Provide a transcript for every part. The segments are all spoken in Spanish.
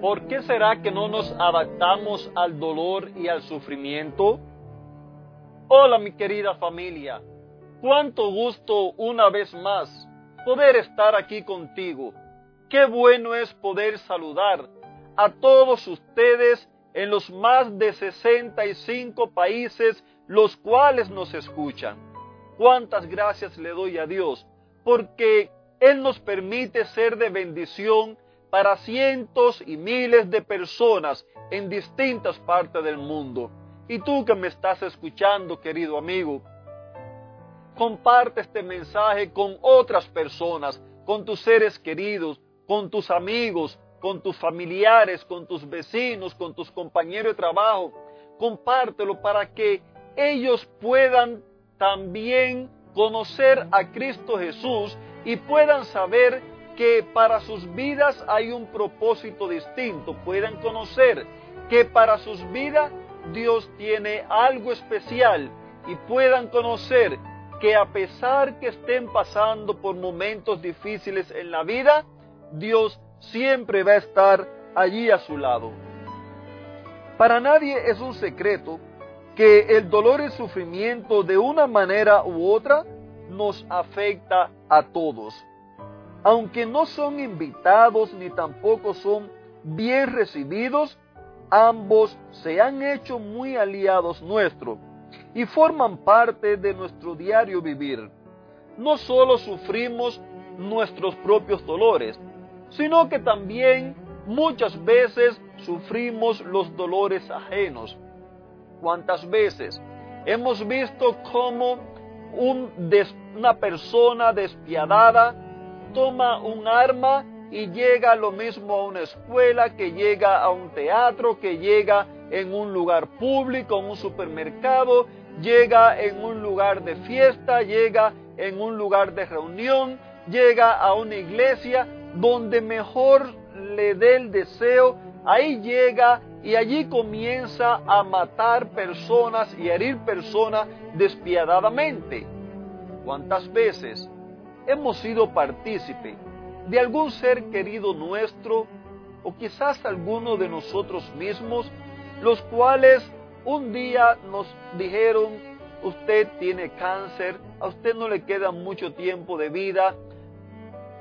¿Por qué será que no nos adaptamos al dolor y al sufrimiento? Hola mi querida familia, cuánto gusto una vez más poder estar aquí contigo. Qué bueno es poder saludar a todos ustedes en los más de 65 países los cuales nos escuchan. Cuántas gracias le doy a Dios porque Él nos permite ser de bendición para cientos y miles de personas en distintas partes del mundo. Y tú que me estás escuchando, querido amigo, comparte este mensaje con otras personas, con tus seres queridos, con tus amigos, con tus familiares, con tus vecinos, con tus compañeros de trabajo. Compártelo para que ellos puedan también conocer a Cristo Jesús y puedan saber que para sus vidas hay un propósito distinto, puedan conocer que para sus vidas Dios tiene algo especial y puedan conocer que a pesar que estén pasando por momentos difíciles en la vida, Dios siempre va a estar allí a su lado. Para nadie es un secreto que el dolor y sufrimiento de una manera u otra nos afecta a todos aunque no son invitados ni tampoco son bien recibidos, ambos se han hecho muy aliados nuestros y forman parte de nuestro diario vivir. No solo sufrimos nuestros propios dolores, sino que también muchas veces sufrimos los dolores ajenos. ¿Cuántas veces hemos visto cómo una persona despiadada toma un arma y llega lo mismo a una escuela, que llega a un teatro, que llega en un lugar público, en un supermercado, llega en un lugar de fiesta, llega en un lugar de reunión, llega a una iglesia donde mejor le dé el deseo, ahí llega y allí comienza a matar personas y herir personas despiadadamente. ¿Cuántas veces hemos sido partícipe de algún ser querido nuestro o quizás alguno de nosotros mismos, los cuales un día nos dijeron, usted tiene cáncer, a usted no le queda mucho tiempo de vida,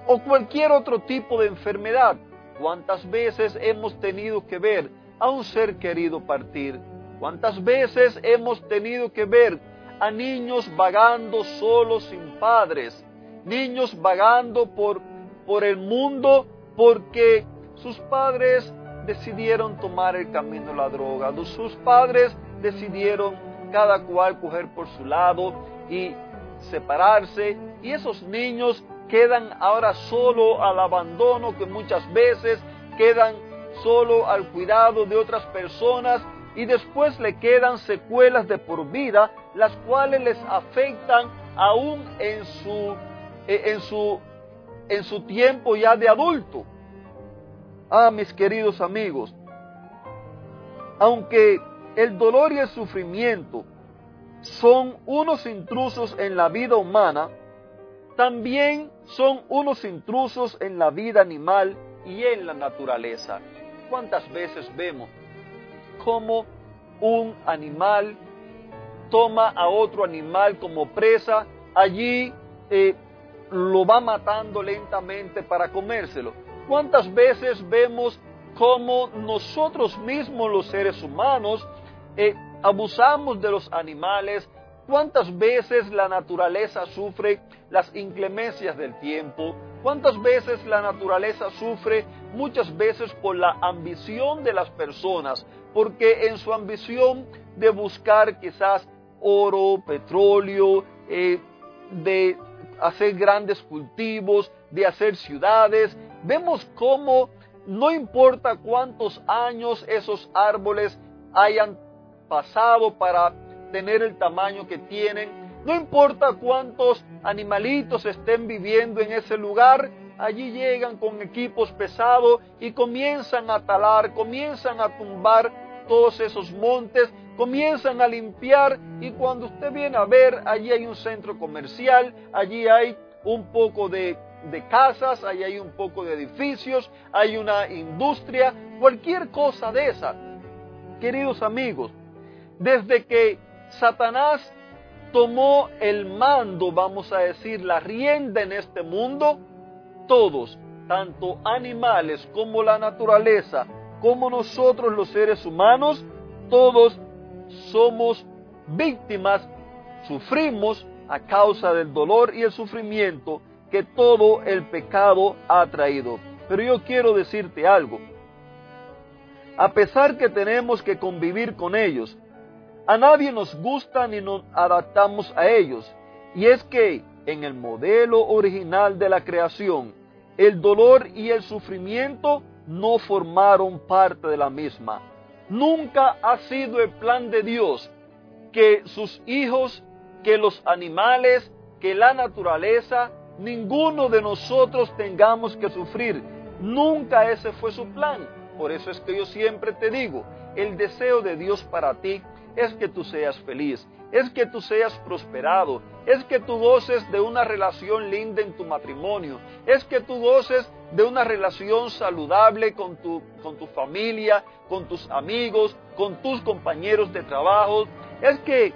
o cualquier otro tipo de enfermedad. ¿Cuántas veces hemos tenido que ver a un ser querido partir? ¿Cuántas veces hemos tenido que ver a niños vagando solos sin padres? Niños vagando por, por el mundo porque sus padres decidieron tomar el camino de la droga, sus padres decidieron cada cual coger por su lado y separarse. Y esos niños quedan ahora solo al abandono que muchas veces quedan solo al cuidado de otras personas y después le quedan secuelas de por vida las cuales les afectan aún en su en su, en su tiempo ya de adulto. Ah, mis queridos amigos, aunque el dolor y el sufrimiento son unos intrusos en la vida humana, también son unos intrusos en la vida animal y en la naturaleza. ¿Cuántas veces vemos cómo un animal toma a otro animal como presa? Allí eh, lo va matando lentamente para comérselo. ¿Cuántas veces vemos cómo nosotros mismos los seres humanos eh, abusamos de los animales? ¿Cuántas veces la naturaleza sufre las inclemencias del tiempo? ¿Cuántas veces la naturaleza sufre muchas veces por la ambición de las personas? Porque en su ambición de buscar quizás oro, petróleo, eh, de hacer grandes cultivos, de hacer ciudades. Vemos cómo no importa cuántos años esos árboles hayan pasado para tener el tamaño que tienen, no importa cuántos animalitos estén viviendo en ese lugar, allí llegan con equipos pesados y comienzan a talar, comienzan a tumbar todos esos montes, comienzan a limpiar y cuando usted viene a ver, allí hay un centro comercial, allí hay un poco de, casas, allí hay un poco de edificios, hay una industria, cualquier cosa de esa. Queridos amigos, desde que Satanás tomó el mando, vamos a decir, la rienda en este mundo, todos, tanto animales como la naturaleza, como nosotros los seres humanos, todos somos víctimas, sufrimos a causa del dolor y el sufrimiento que todo el pecado ha traído. Pero yo quiero decirte algo. A pesar que tenemos que convivir con ellos, a nadie nos gusta ni nos adaptamos a ellos. Y es que en el modelo original de la creación, el dolor y el sufrimiento no formaron parte de la misma. Nunca ha sido el plan de Dios que sus hijos, que los animales, que la naturaleza, ninguno de nosotros tengamos que sufrir. Nunca ese fue su plan. Por eso es que yo siempre te digo, el deseo de Dios para ti es que tú seas feliz, es que tú seas prosperado, es que tú goces de una relación linda en tu matrimonio, es que tú goces de una relación saludable con tu, con tu familia, con tus amigos, con tus compañeros de trabajo, es que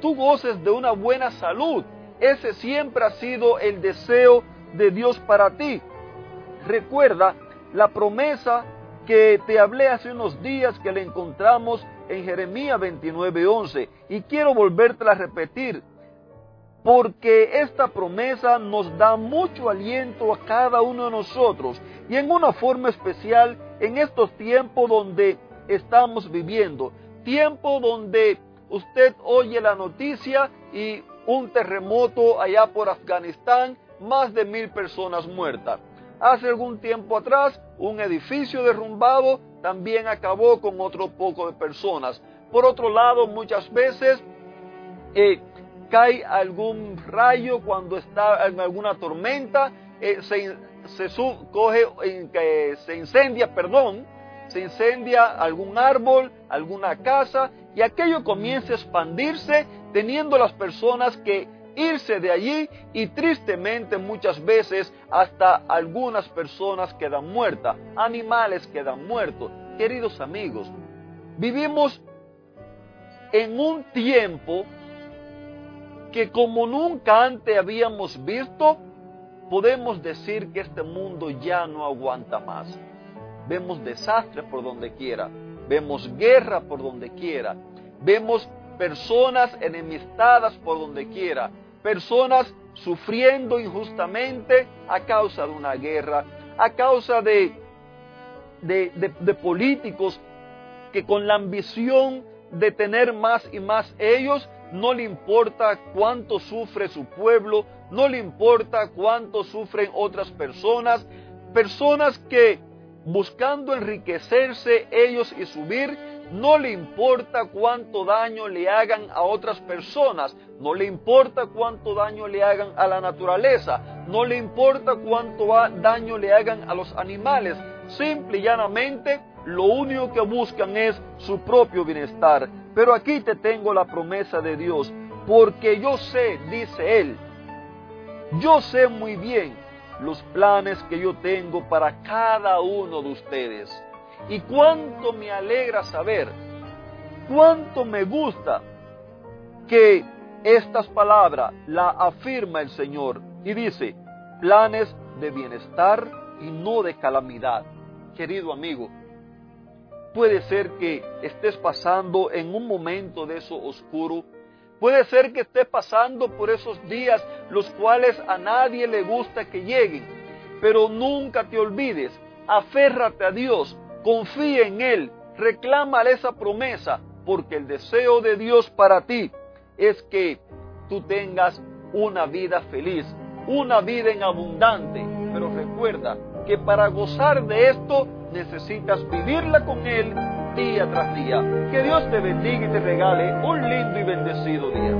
tú goces de una buena salud. Ese siempre ha sido el deseo de Dios para ti. Recuerda la promesa que te hablé hace unos días que le encontramos en Jeremías 29:11 y quiero volverte a repetir porque esta promesa nos da mucho aliento a cada uno de nosotros y en una forma especial en estos tiempos donde estamos viviendo, tiempo donde usted oye la noticia y un terremoto allá por Afganistán, más de mil personas muertas. Hace algún tiempo atrás, un edificio derrumbado también acabó con otro poco de personas. Por otro lado, muchas veces eh, cae algún rayo cuando está en alguna tormenta, eh, se, coge, se incendia, perdón, se incendia algún árbol, alguna casa, y aquello comienza a expandirse, teniendo las personas que irse de allí y tristemente muchas veces hasta algunas personas quedan muertas, animales quedan muertos. Queridos amigos, vivimos en un tiempo que como nunca antes habíamos visto, podemos decir que este mundo ya no aguanta más. Vemos desastres por donde quiera, vemos guerra por donde quiera, vemos personas enemistadas por donde quiera, personas sufriendo injustamente a causa de una guerra, a causa de, de, políticos que con la ambición de tener más y más ellos no le importa cuánto sufre su pueblo, no le importa cuánto sufren otras personas, personas que buscando enriquecerse ellos y subir, no le importa cuánto daño le hagan a otras personas, no le importa cuánto daño le hagan a la naturaleza, no le importa cuánto daño le hagan a los animales, simple y llanamente lo único que buscan es su propio bienestar. Pero aquí te tengo la promesa de Dios, porque yo sé, dice Él, yo sé muy bien los planes que yo tengo para cada uno de ustedes. Y cuánto me alegra saber, cuánto me gusta que estas palabras la afirma el Señor y dice, planes de bienestar y no de calamidad. Querido amigo, Puede ser que estés pasando en un momento de eso oscuro. Puede ser que estés pasando por esos días los cuales a nadie le gusta que lleguen. Pero nunca te olvides, aférrate a Dios, confía en Él, reclámale esa promesa, porque el deseo de Dios para ti es que tú tengas una vida feliz, una vida en abundante. Pero recuerda que para gozar de esto necesitas vivirla con Él día tras día. Que Dios te bendiga y te regale un lindo y bendecido día.